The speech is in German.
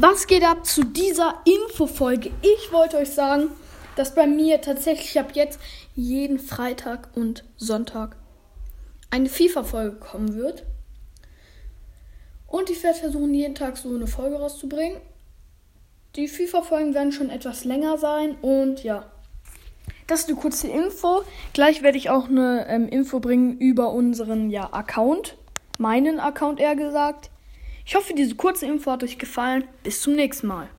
Was geht ab zu dieser Infofolge? Ich wollte euch sagen, dass bei mir tatsächlich ab jetzt jeden Freitag und Sonntag eine FIFA-Folge kommen wird. Und ich werde versuchen, jeden Tag so eine Folge rauszubringen. Die FIFA-Folgen werden schon etwas länger sein und ja. Das ist eine kurze Info. Gleich werde ich auch eine ähm, Info bringen über unseren ja, Account. Meinen Account eher gesagt. Ich hoffe, diese kurze Info hat euch gefallen. Bis zum nächsten Mal.